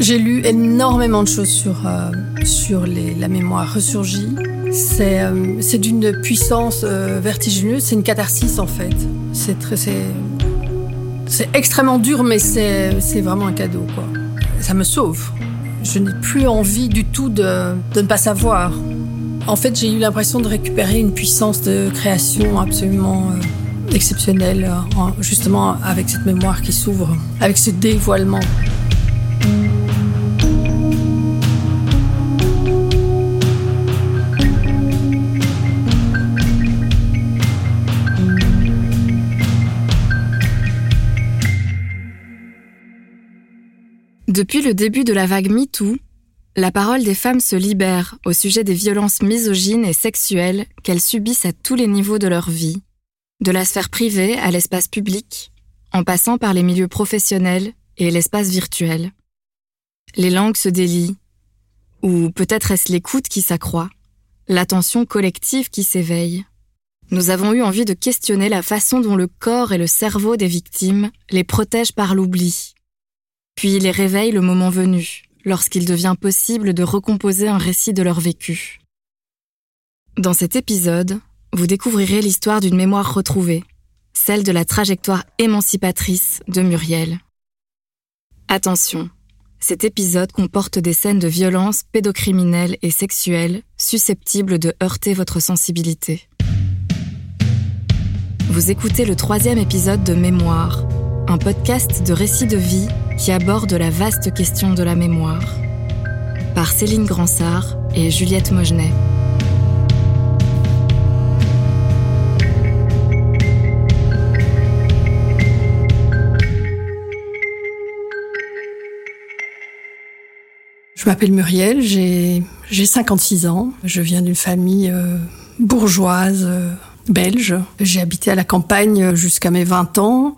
J'ai lu énormément de choses sur, euh, sur la mémoire ressurgie. C'est euh, d'une puissance euh, vertigineuse, c'est une catharsis en fait. C'est extrêmement dur, mais c'est c'est vraiment un cadeau quoi. Ça me sauve. Je n'ai plus envie du tout de, de ne pas savoir. En fait, j'ai eu l'impression de récupérer une puissance de création absolument euh, exceptionnelle, euh, en- justement avec cette mémoire qui s'ouvre, avec ce dévoilement. Depuis le début de la vague MeToo, la parole des femmes se libère au sujet des violences misogynes et sexuelles qu'elles subissent à tous les niveaux de leur vie, de la sphère privée à l'espace public, en passant par les milieux professionnels et l'espace virtuel. Les langues se délient, ou peut-être est-ce l'écoute qui s'accroît, l'attention collective qui s'éveille. Nous avons eu envie de questionner la façon dont le corps et le cerveau des victimes les protègent par l'oubli, puis les réveillent le moment venu, lorsqu'il devient possible de recomposer un récit de leur vécu. Dans cet épisode, vous découvrirez l'histoire d'une mémoire retrouvée, celle de la trajectoire émancipatrice de Muriel. Attention, cet épisode comporte des scènes de violence pédocriminelles et sexuelles susceptibles de heurter votre sensibilité. Vous écoutez le troisième épisode de Mémoire, un podcast de récits de vie qui aborde la vaste question de la mémoire. Par Céline Gransart et Juliette Mogenet. Je m'appelle Muriel, j'ai j'ai 56 ans. Je viens d'une famille euh, bourgeoise euh, belge. J'ai habité à la campagne jusqu'à mes 20 ans,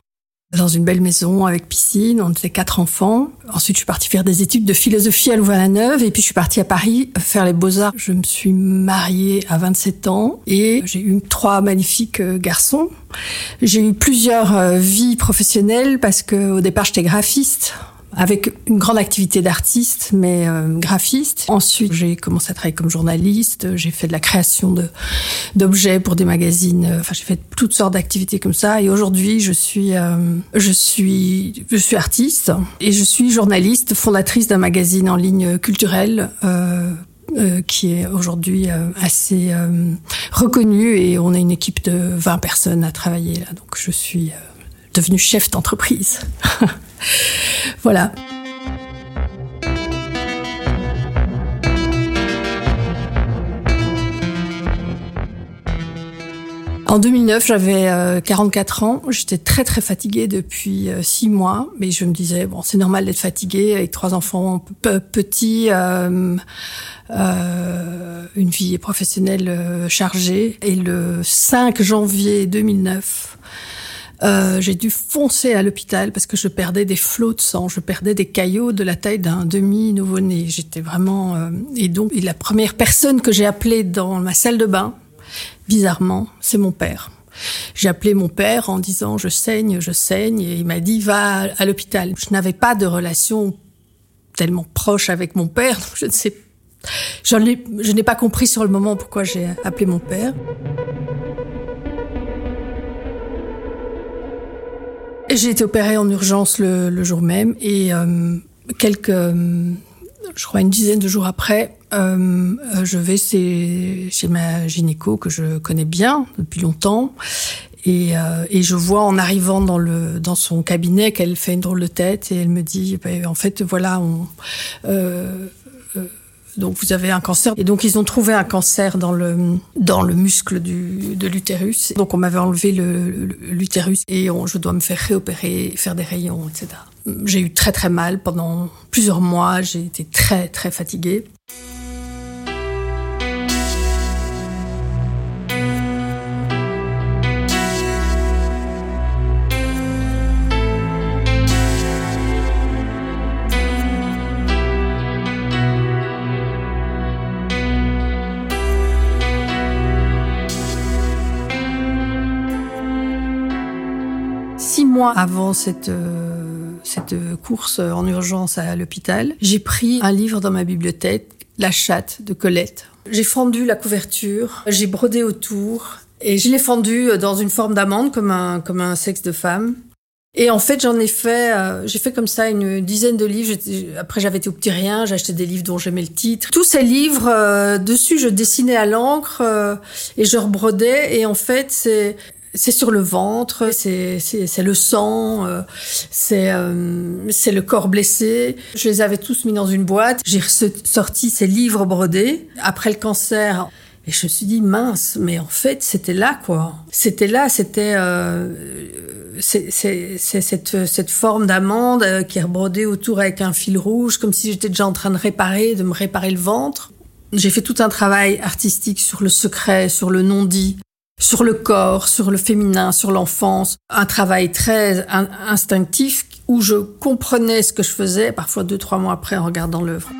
dans une belle maison avec piscine. On était quatre enfants. Ensuite, je suis partie faire des études de philosophie à Louvain-la-Neuve et puis je suis partie à Paris faire les beaux-arts. Je me suis mariée à 27 ans et j'ai eu trois magnifiques euh, garçons. J'ai eu plusieurs euh, vies professionnelles parce que au départ, j'étais graphiste avec une grande activité d'artiste, mais euh, graphiste. Ensuite, j'ai commencé à travailler comme journaliste. J'ai fait de la création d'objets pour des magazines. Enfin, j'ai fait toutes sortes d'activités comme ça. Et aujourd'hui, je suis euh, je suis je suis artiste et je suis journaliste, fondatrice d'un magazine en ligne culturel. Euh, euh, qui est aujourd'hui euh, assez euh, reconnu et on est une équipe de 20 personnes à travailler là. Donc je suis euh, devenue chef d'entreprise. voilà. En 2009, j'avais euh, 44 ans. J'étais très très fatiguée depuis euh, six mois, mais je me disais bon, c'est normal d'être fatiguée avec trois enfants pe- petits, euh, euh, une vie professionnelle euh, chargée. Et le 5 janvier 2009, euh, j'ai dû foncer à l'hôpital parce que je perdais des flots de sang, je perdais des caillots de la taille d'un demi nouveau-né. J'étais vraiment euh, et donc et la première personne que j'ai appelée dans ma salle de bain, bizarrement, c'est mon père. J'ai appelé mon père en disant je saigne, je saigne et il m'a dit va à l'hôpital. Je n'avais pas de relation tellement proche avec mon père, donc je ne sais je n'ai pas compris sur le moment pourquoi j'ai appelé mon père. J'ai été opérée en urgence le, jour même et euh, quelques, euh, je crois une dizaine de jours après, euh, je vais chez, chez ma gynéco que je connais bien depuis longtemps et, je vois en arrivant dans le dans son cabinet qu'elle fait une drôle de tête et elle me dit ben, en fait voilà on donc vous avez un cancer et donc ils ont trouvé un cancer dans le dans le muscle du de l'utérus. Donc on m'avait enlevé le le- l'utérus et je dois me faire réopérer, faire des rayons, etc. J'ai eu très très mal pendant plusieurs mois. J'ai été très très fatiguée. Avant cette, euh, cette course en urgence à l'hôpital, j'ai pris un livre dans ma bibliothèque, La chatte de Colette. J'ai fendu la couverture, j'ai brodé autour et je l'ai fendu dans une forme d'amande comme un, sexe de femme. Et en fait, j'en ai fait, euh, j'ai fait comme ça une dizaine de livres. Après, j'avais été au petit rien, acheté des livres dont j'aimais le titre. Tous ces livres, euh, dessus, je dessinais à l'encre et je rebrodais. Et en fait, c'est c'est sur le ventre, c'est le sang, c'est c'est le corps blessé. Je les avais tous mis dans une boîte. J'ai sorti ces livres brodés après le cancer. Et je me suis dit mince, mais en fait c'était là quoi. C'était là, c'était euh, c'est cette, cette forme d'amande euh, qui est brodée autour avec un fil rouge, comme si j'étais déjà en train de réparer, de me réparer le ventre. J'ai fait tout un travail artistique sur le secret, sur le non-dit, sur le corps, sur le féminin, sur l'enfance. Un travail très instinctif où je comprenais ce que je faisais, parfois deux, trois mois après en regardant l'œuvre.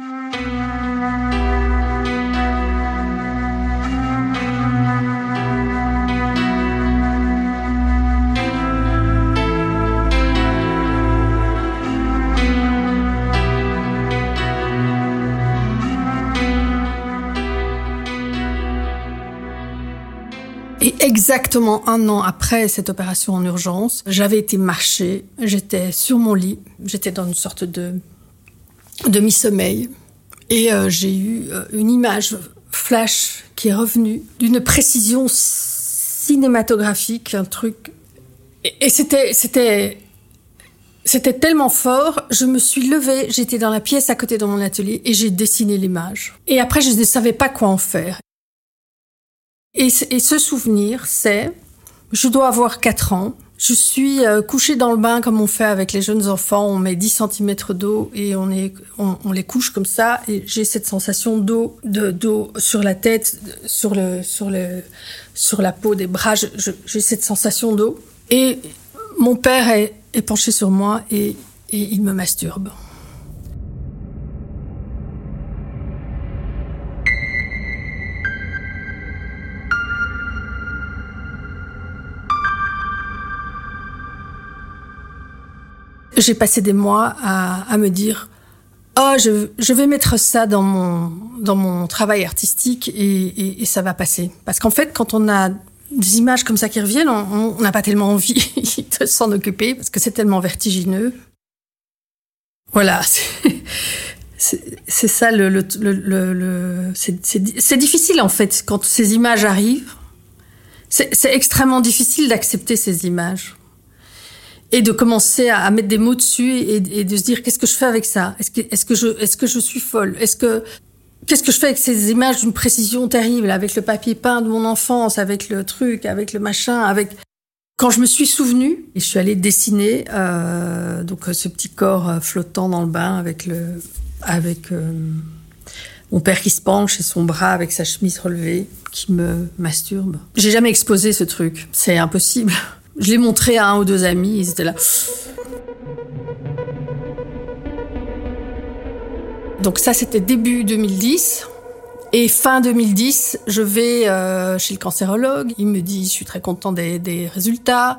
Exactement un an après cette opération en urgence, j'avais été marcher, j'étais sur mon lit, j'étais dans une sorte de demi-sommeil, et euh, j'ai eu euh, une image flash qui est revenue d'une précision cinématographique, un truc. Et, c'était, c'était, c'était tellement fort, je me suis levée, j'étais dans la pièce à côté de mon atelier et j'ai dessiné l'image. Et après, je ne savais pas quoi en faire. Et, ce souvenir, c'est, je dois avoir 4 ans, je suis euh, couchée dans le bain comme on fait avec les jeunes enfants, on met 10 cm d'eau et on, est, on, les couche comme ça. Et j'ai cette sensation d'eau de d'eau sur la tête, sur le sur le sur la peau des bras, j'ai cette sensation d'eau. Et mon père est, penché sur moi et il me masturbe. J'ai passé des mois à, à me dire oh je, je, vais mettre ça dans mon dans mon travail artistique et, et, et ça va passer. Parce qu'en fait quand on a des images comme ça qui reviennent on n'a pas tellement envie de s'en occuper parce que c'est tellement vertigineux. Voilà c'est ça le, le, le, le c'est difficile en fait quand ces images arrivent. C'est extrêmement difficile d'accepter ces images et de commencer à, mettre des mots dessus et, de se dire qu'est-ce que je fais avec ça? Est-ce que, je, suis folle? Est-ce que qu'est-ce que je fais avec ces images d'une précision terrible, avec le papier peint de mon enfance, avec le truc, avec le machin, quand je me suis souvenue, et je suis allée dessiner euh, donc ce petit corps euh, flottant dans le bain avec euh, mon père qui se penche et son bras avec sa chemise relevée qui me masturbe. J'ai jamais exposé ce truc, c'est impossible. Je l'ai montré à un ou deux amis, ils étaient là. Donc ça, c'était début 2010. Et fin 2010, je vais euh, chez le cancérologue. Il me dit, je suis très content des, des résultats.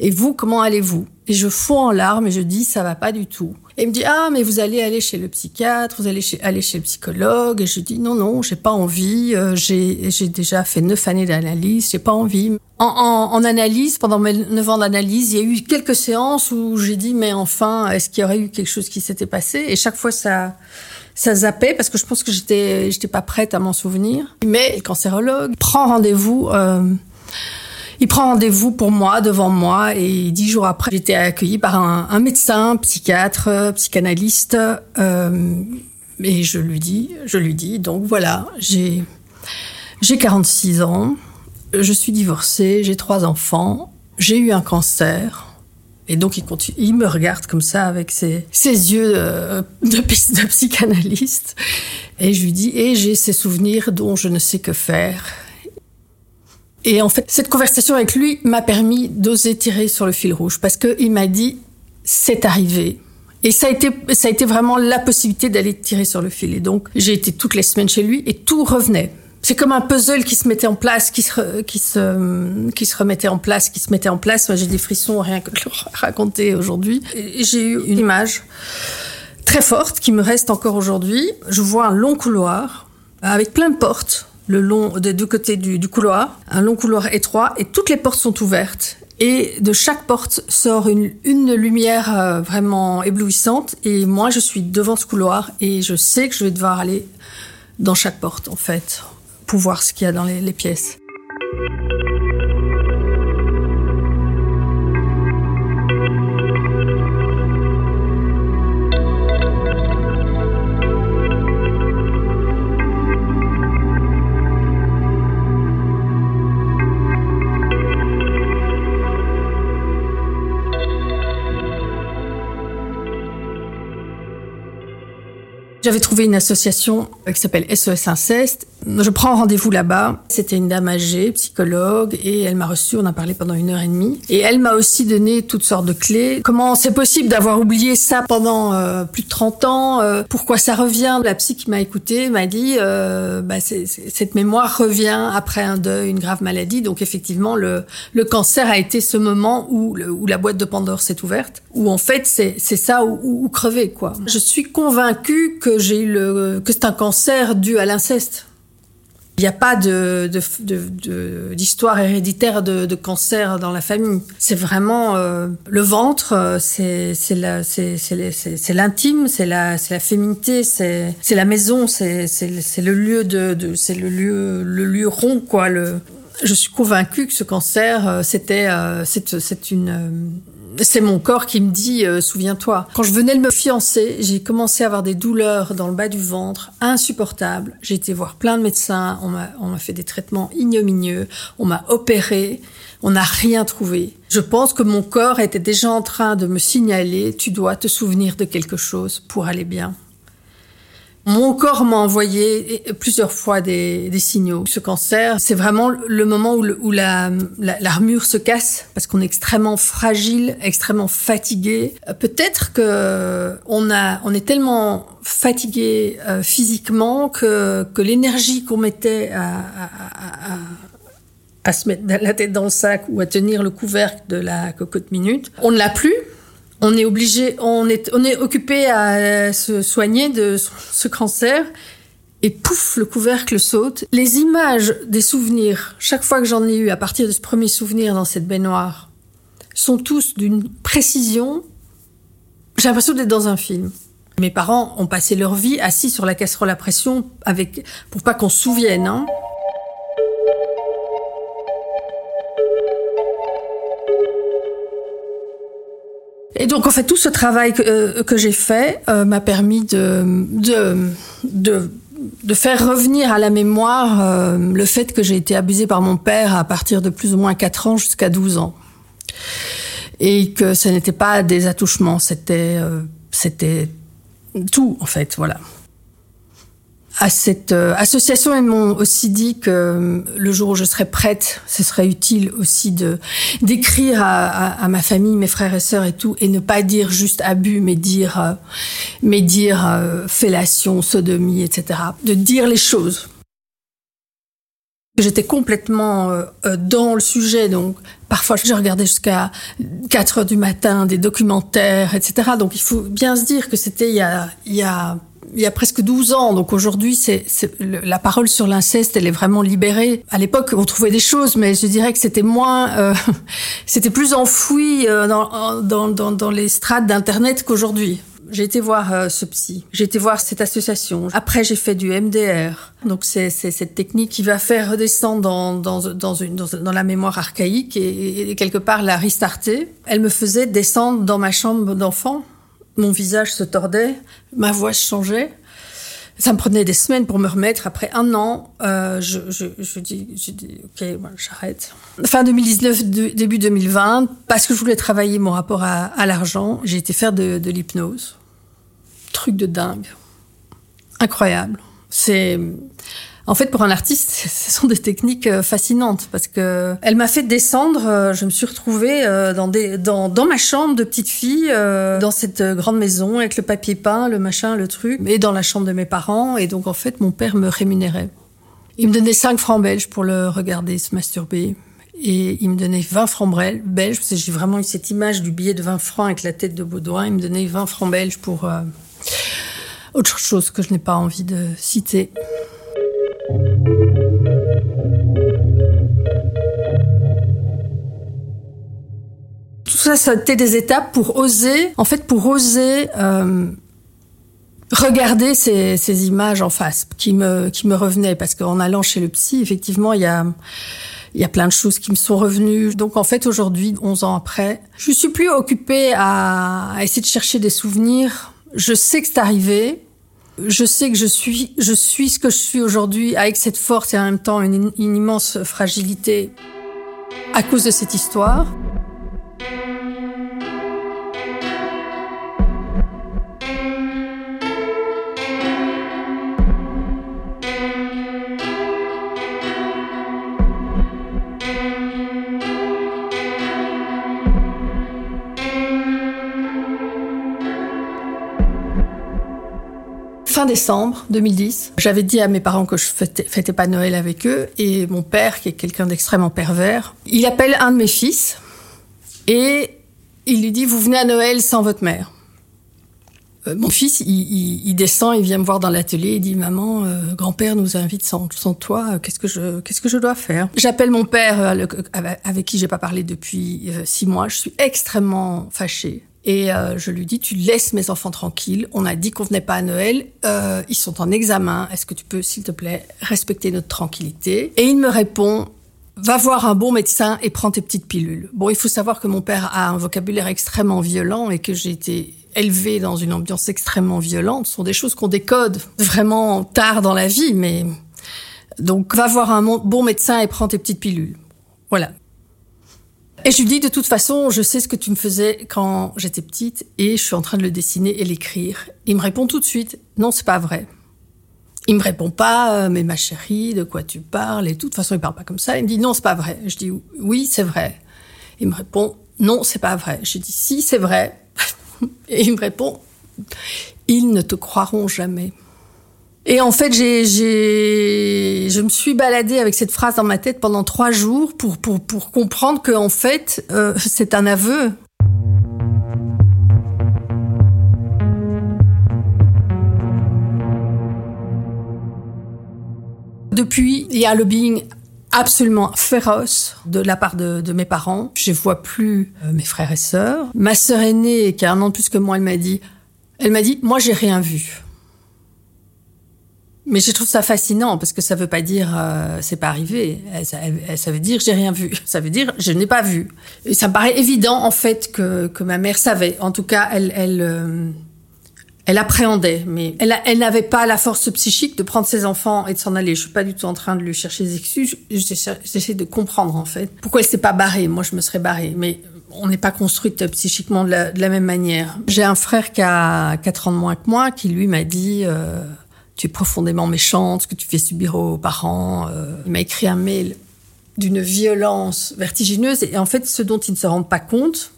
Et vous, comment allez-vous? Et je fonds en larmes et je dis, ça va pas du tout. Et il me dit, ah, mais vous allez aller chez le psychiatre, vous allez chez, aller chez le psychologue. Et je dis, non, non, j'ai pas envie. Euh, j'ai, j'ai déjà fait neuf années d'analyse, j'ai pas envie. En, en, en, analyse, pendant mes neuf ans d'analyse, il y a eu quelques séances où j'ai dit, mais enfin, est-ce qu'il y aurait eu quelque chose qui s'était passé? Et chaque fois, ça, ça zappait parce que je pense que j'étais, j'étais pas prête à m'en souvenir. Mais le cancérologue prend rendez-vous. Euh, il prend rendez-vous pour moi, devant moi, et dix jours après, j'étais accueillie par un, médecin, psychiatre, psychanalyste, euh, et je lui dis, je lui dis, donc voilà, j'ai j'ai 46 ans, je suis divorcée, j'ai trois enfants, j'ai eu un cancer. Et donc il continue, il me regarde comme ça avec ses, ses yeux de, de psychanalyste. Et je lui dis, et j'ai ces souvenirs dont je ne sais que faire. Et en fait, cette conversation avec lui m'a permis d'oser tirer sur le fil rouge parce qu'il m'a dit, c'est arrivé. Et ça a été, ça a été vraiment la possibilité d'aller tirer sur le fil. Et donc, j'ai été toutes les semaines chez lui et tout revenait. C'est comme un puzzle qui se mettait en place, qui se, qui se, qui se remettait en place, qui se mettait en place. Moi, j'ai des frissons rien que de le raconter aujourd'hui. J'ai eu une image très forte qui me reste encore aujourd'hui. Je vois un long couloir avec plein de portes le long des deux côtés du, couloir, un long couloir étroit et toutes les portes sont ouvertes. Et de chaque porte sort une, lumière euh, vraiment éblouissante. Et moi, je suis devant ce couloir et je sais que je vais devoir aller dans chaque porte, en fait, pour voir ce qu'il y a dans les pièces. J'avais trouvé une association qui s'appelle SOS Inceste. Je prends rendez-vous là-bas. C'était une dame âgée, psychologue, et elle m'a reçue. On a parlé pendant une heure et demie. Et elle m'a aussi donné toutes sortes de clés. Comment c'est possible d'avoir oublié ça pendant euh, plus de 30 ans euh, Pourquoi ça revient? La psy qui m'a écouté m'a dit euh, bah, cette mémoire revient après un deuil, une grave maladie. Donc effectivement, le, cancer a été ce moment où, la boîte de Pandore s'est ouverte. Où en fait, c'est ça où crever quoi. Je suis convaincue que j'ai eu le que c'est un cancer dû à l'inceste. Il n'y a pas de, d'histoire héréditaire de, cancer dans la famille. C'est vraiment euh, le ventre, euh, c'est, c'est, l'intime, c'est la, c'est la féminité, c'est, la maison, c'est, le lieu de, c'est le lieu, le lieu rond quoi. Le, je suis convaincue que ce cancer, euh, c'était, c'est, c'est une c'est mon corps qui me dit euh, souviens-toi. Quand je venais de me fiancer, j'ai commencé à avoir des douleurs dans le bas du ventre insupportables. J'ai été voir plein de médecins, on m'a on m'a fait des traitements ignominieux, on m'a opéré, on n'a rien trouvé. Je pense que mon corps était déjà en train de me signaler tu dois te souvenir de quelque chose pour aller bien. Mon corps m'a envoyé plusieurs fois des, des, signaux. Ce cancer, c'est vraiment le moment où, où la, l'armure se casse parce qu'on est extrêmement fragile, extrêmement fatigué. Euh, peut-être que on a, on est tellement fatigué euh, physiquement que, que l'énergie qu'on mettait à, à, à, à se mettre la tête dans le sac ou à tenir le couvercle de la cocotte minute, on ne l'a plus on est obligé, on est, on est occupé à se soigner de ce cancer. Et pouf, le couvercle saute. Les images des souvenirs, chaque fois que j'en ai eu à partir de ce premier souvenir dans cette baignoire, sont tous d'une précision. J'ai l'impression d'être dans un film. Mes parents ont passé leur vie assis sur la casserole à pression avec, pour pas qu'on se souvienne, hein. Et donc en fait tout ce travail que, euh, j'ai fait euh, m'a permis de, faire revenir à la mémoire euh, le fait que j'ai été abusée par mon père à partir de plus ou moins 4 ans jusqu'à 12 ans. Et que ce n'était pas des attouchements, c'était c'était tout en fait, voilà à cette euh, association, ils m'ont aussi dit que euh, le jour où je serais prête, ce serait utile aussi de d'écrire à, à, ma famille, mes frères et sœurs et tout, et ne pas dire juste abus, mais dire, euh, mais dire fellation, sodomie, etc. De dire les choses. J'étais complètement dans le sujet, donc parfois je regardais jusqu'à 4 heures du matin des documentaires, etc. Donc il faut bien se dire que c'était il y a, il y a il y a presque 12 ans. Donc aujourd'hui, c'est la parole sur l'inceste, elle est vraiment libérée. À l'époque, on trouvait des choses, mais je dirais que c'était moins, euh, c'était plus enfoui euh, dans, dans, dans, dans, les strates d'Internet qu'aujourd'hui. J'ai été voir euh, ce psy, j'ai été voir cette association. Après, j'ai fait du MDR. Donc, c'est cette technique qui va faire redescendre dans, dans, dans, une, dans, la mémoire archaïque et, et, quelque part la restarter. Elle me faisait descendre dans ma chambre d'enfant mon visage se tordait, ma voix changeait. Ça me prenait des semaines pour me remettre. Après un an, euh, je, dis, ok, j'arrête. Fin 2019, début 2020, parce que je voulais travailler mon rapport à, à l'argent, j'ai été faire de, de l'hypnose. Truc de dingue, incroyable. C'est en fait, pour un artiste, ce sont des techniques euh, fascinantes parce que elle m'a fait descendre. Euh, je me suis retrouvée euh, dans, des, dans, dans ma chambre de petite fille, dans cette grande maison avec le papier peint, le machin, le truc, et dans la chambre de mes parents. Et donc, en fait, mon père me rémunérait. Il me donnait 5 francs belges pour le regarder se masturber. Et il me donnait 20 francs belges, parce que j'ai vraiment eu cette image du billet de 20 francs avec la tête de Baudouin. Il me donnait 20 francs belges pour euh, autre chose que je n'ai pas envie de citer. Tout ça, ça a été des étapes pour oser, en fait, pour oser euh, regarder ces, images en face qui me, qui me revenaient. Parce qu'en allant chez le psy, effectivement, il y a, il y a plein de choses qui me sont revenues. Donc en fait, aujourd'hui, 11 ans après, je suis plus occupée à essayer de chercher des souvenirs. Je sais que c'est arrivé. Je sais que je suis, je suis ce que je suis aujourd'hui avec cette force et en même temps une, une immense fragilité à cause de cette histoire. Fin décembre 2010. J'avais dit à mes parents que je fêtais, fêtais pas Noël avec eux et mon père, qui est quelqu'un d'extrêmement pervers, il appelle un de mes fils et il lui dit vous venez à Noël sans votre mère. Euh, mon fils, il, descend, il vient me voir dans l'atelier, il dit maman, euh, grand-père nous invite sans, toi, euh, qu'est-ce que je qu'est-ce que je dois faire? J'appelle mon père avec qui j'ai pas parlé depuis six mois. Je suis extrêmement fâchée. Et euh, je lui dis, tu laisses mes enfants tranquilles. On a dit qu'on venait pas à Noël. Euh, ils sont en examen. Est-ce que tu peux, s'il te plaît, respecter notre tranquillité? Et il me répond, va voir un bon médecin et prends tes petites pilules. Bon, il faut savoir que mon père a un vocabulaire extrêmement violent et que j'ai été élevée dans une ambiance extrêmement violente. Ce sont des choses qu'on décode vraiment tard dans la vie, mais donc va voir un bon médecin et prends tes petites pilules. Voilà. Et je lui dis, de toute façon, je sais ce que tu me faisais quand j'étais petite et je suis en train de le dessiner et l'écrire. Il me répond tout de suite, non, c'est pas vrai. Il me répond pas, euh, mais ma chérie, de quoi tu parles et. De toute façon, il parle pas comme ça. Il me dit, non, c'est pas vrai. Je dis, oui, c'est vrai. Il me répond, non, c'est pas vrai. Je dis, si, c'est vrai. et il me répond, ils ne te croiront jamais. Et en fait, j'ai, je me suis baladée avec cette phrase dans ma tête pendant trois jours pour, pour, comprendre que, en fait, euh, c'est un aveu. Depuis, il y a un lobbying absolument féroce de la part de, mes parents. Je vois plus euh, mes frères et sœurs. Ma sœur aînée, qui a un an de plus que moi, elle m'a dit, elle m'a dit, moi, j'ai rien vu. Mais je trouve ça fascinant parce que ça veut pas dire euh, c'est pas arrivé. Ça, veut dire j'ai rien vu. Ça veut dire je n'ai pas vu. Et ça me paraît évident en fait que, que ma mère savait. En tout cas, elle elle euh, elle appréhendait, mais elle elle n'avait pas la force psychique de prendre ses enfants et de s'en aller. Je suis pas du tout en train de lui chercher des excuses. J'essaie de comprendre en fait pourquoi elle s'est pas barrée. Moi, je me serais barrée, mais on n'est pas construite psychiquement de la, de la même manière. J'ai un frère qui a 4 ans de moins que moi qui lui m'a dit euh, tu es profondément méchante, ce que tu fais subir aux parents. Euh, il m'a écrit un mail d'une violence vertigineuse et en fait, ce dont ils ne se rendent pas compte,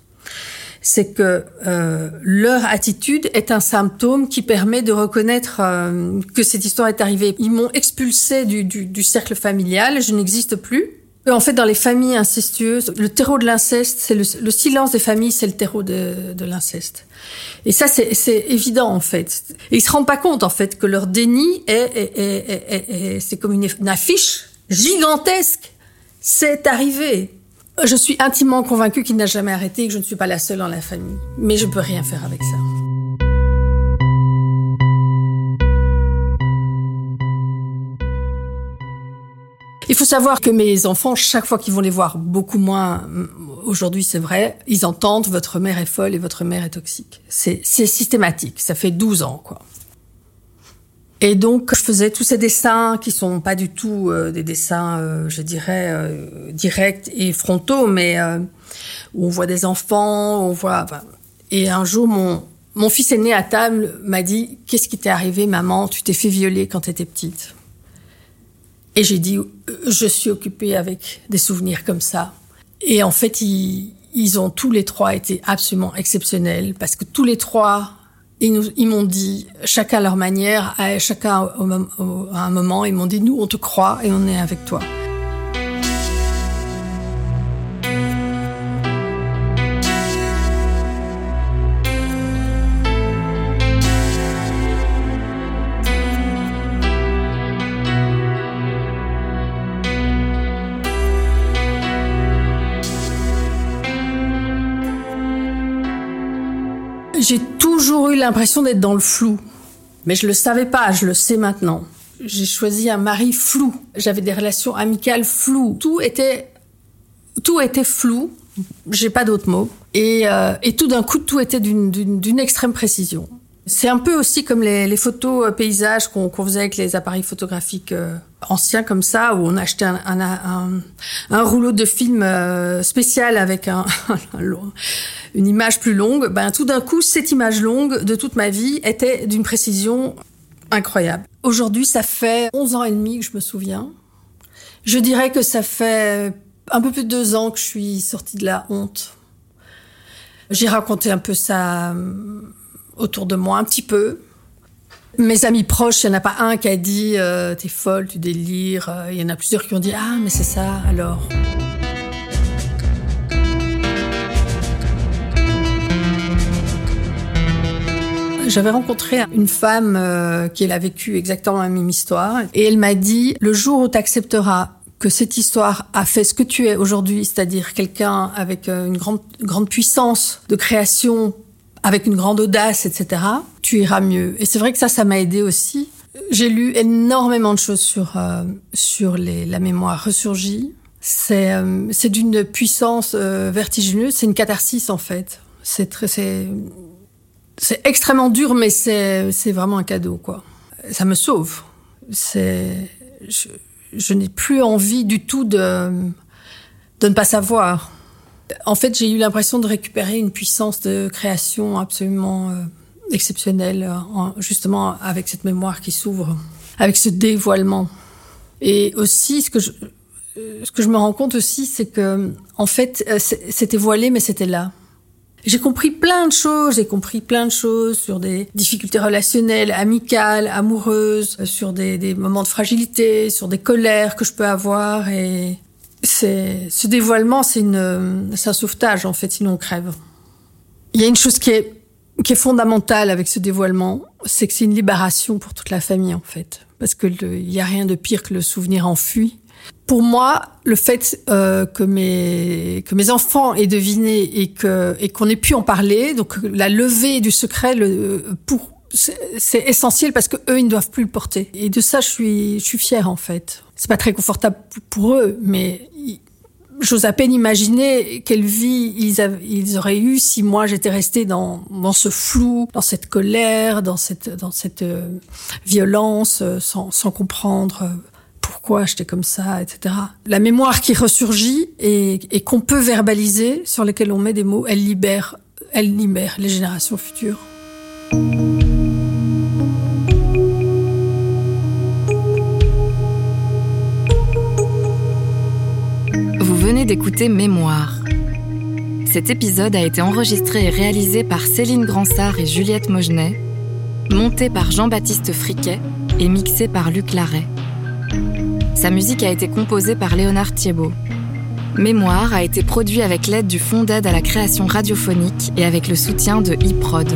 c'est que euh, leur attitude est un symptôme qui permet de reconnaître euh, que cette histoire est arrivée. Ils m'ont expulsé du, du, du cercle familial, je n'existe plus. En fait, dans les familles incestueuses, le terreau de l'inceste, c'est le, le, silence des familles, c'est le terreau de, l'inceste. Et ça, c'est évident en fait. Et ils se rendent pas compte en fait que leur déni est, est, est, est c'est comme une, affiche gigantesque. C'est arrivé. Je suis intimement convaincue qu'il n'a jamais arrêté et que je ne suis pas la seule dans la famille. Mais je peux rien faire avec ça. Il faut savoir que mes enfants, chaque fois qu'ils vont les voir, beaucoup moins aujourd'hui, c'est vrai, ils entendent votre mère est folle et votre mère est toxique. C'est systématique. Ça fait 12 ans, quoi. Et donc, je faisais tous ces dessins qui sont pas du tout euh, des dessins, euh, je dirais, euh, directs et frontaux, mais euh, où on voit des enfants, on voit. Et un jour, mon mon fils aîné à table m'a dit Qu'est-ce qui t'est arrivé, maman? Tu t'es fait violer quand tu étais petite. Et j'ai dit Je suis occupée avec des souvenirs comme ça. Et en fait, ils, ils ont tous les trois été absolument exceptionnels parce que tous les trois, Ils, ils m'ont dit, chacun à leur manière, chacun à un moment, ils m'ont dit, nous, on te croit et on est avec toi. J'ai toujours eu l'impression d'être dans le flou. Mais je le savais pas, je le sais maintenant. J'ai choisi un mari flou. J'avais des relations amicales floues. Tout était, tout était flou. J'ai pas d'autres mots. Et, euh, et tout d'un coup, tout était d'une extrême précision. C'est un peu aussi comme les, photos euh, paysages qu'on faisait avec les appareils photographiques euh, anciens comme ça, où on achetait un, rouleau de film euh, spécial avec un, une image plus longue. Ben, tout d'un coup, cette image longue de toute ma vie était d'une précision incroyable. Aujourd'hui, ça fait 11 ans et demi que je me souviens. Je dirais que ça fait un peu plus de deux ans que je suis sortie de la honte. J'ai raconté un peu ça autour de moi un petit peu. Mes amis proches, il n'y en a pas un qui a dit euh, t'es folle, tu délires. Euh, il y en a plusieurs qui ont dit ah mais c'est ça alors. J'avais rencontré une femme euh, qui elle a vécu exactement la même histoire et elle m'a dit le jour où tu accepteras que cette histoire a fait ce que tu es aujourd'hui, c'est-à-dire quelqu'un avec une grande, grande puissance de création avec une grande audace, etc., tu iras mieux. Et c'est vrai que ça, ça m'a aidé aussi. J'ai lu énormément de choses sur euh, sur la mémoire ressurgie. C'est euh, d'une puissance euh, vertigineuse. C'est une catharsis en fait. C'est c'est extrêmement dur, mais c'est c'est vraiment un cadeau quoi. Ça me sauve. C'est je, je n'ai plus envie du tout de de ne pas savoir. En fait, j'ai eu l'impression de récupérer une puissance de création absolument euh, exceptionnelle, euh, justement avec cette mémoire qui s'ouvre, avec ce dévoilement. Et aussi, ce que je, euh, ce que je me rends compte aussi, c'est que, en fait, c'était voilé, mais c'était là. J'ai compris plein de choses, j'ai compris plein de choses sur des difficultés relationnelles, amicales, amoureuses, sur des, des moments de fragilité, sur des colères que je peux avoir et ce dévoilement, c'est c'est un sauvetage en fait, sinon on crève. Il y a une chose qui est qui est fondamentale avec ce dévoilement, c'est que c'est une libération pour toute la famille en fait, parce que il y a rien de pire que le souvenir enfui. Pour moi, le fait euh, que mes que mes enfants aient deviné et que et qu'on ait pu en parler, donc la levée du secret, le, pour c'est essentiel parce que eux ils ne doivent plus le porter. Et de ça, je suis fière en fait c'est pas très confortable pour eux, mais j'ose à peine imaginer quelle vie ils, auraient eu si moi j'étais restée dans, ce flou, dans cette colère, dans cette, euh, violence, euh, sans, comprendre euh, pourquoi j'étais comme ça, etc. La mémoire qui ressurgit et, qu'on peut verbaliser, sur lesquels on met des mots, elle libère les générations futures. D'écouter Mémoire. Cet épisode a été enregistré et réalisé par Céline Gransart et Juliette Mogenet, monté par Jean-Baptiste Friquet et mixé par Luc Larrey. Sa musique a été composée par Léonard Thiebaud. Mémoire a été produit avec l'aide du Fonds d'aide à la création radiophonique et avec le soutien de iProd.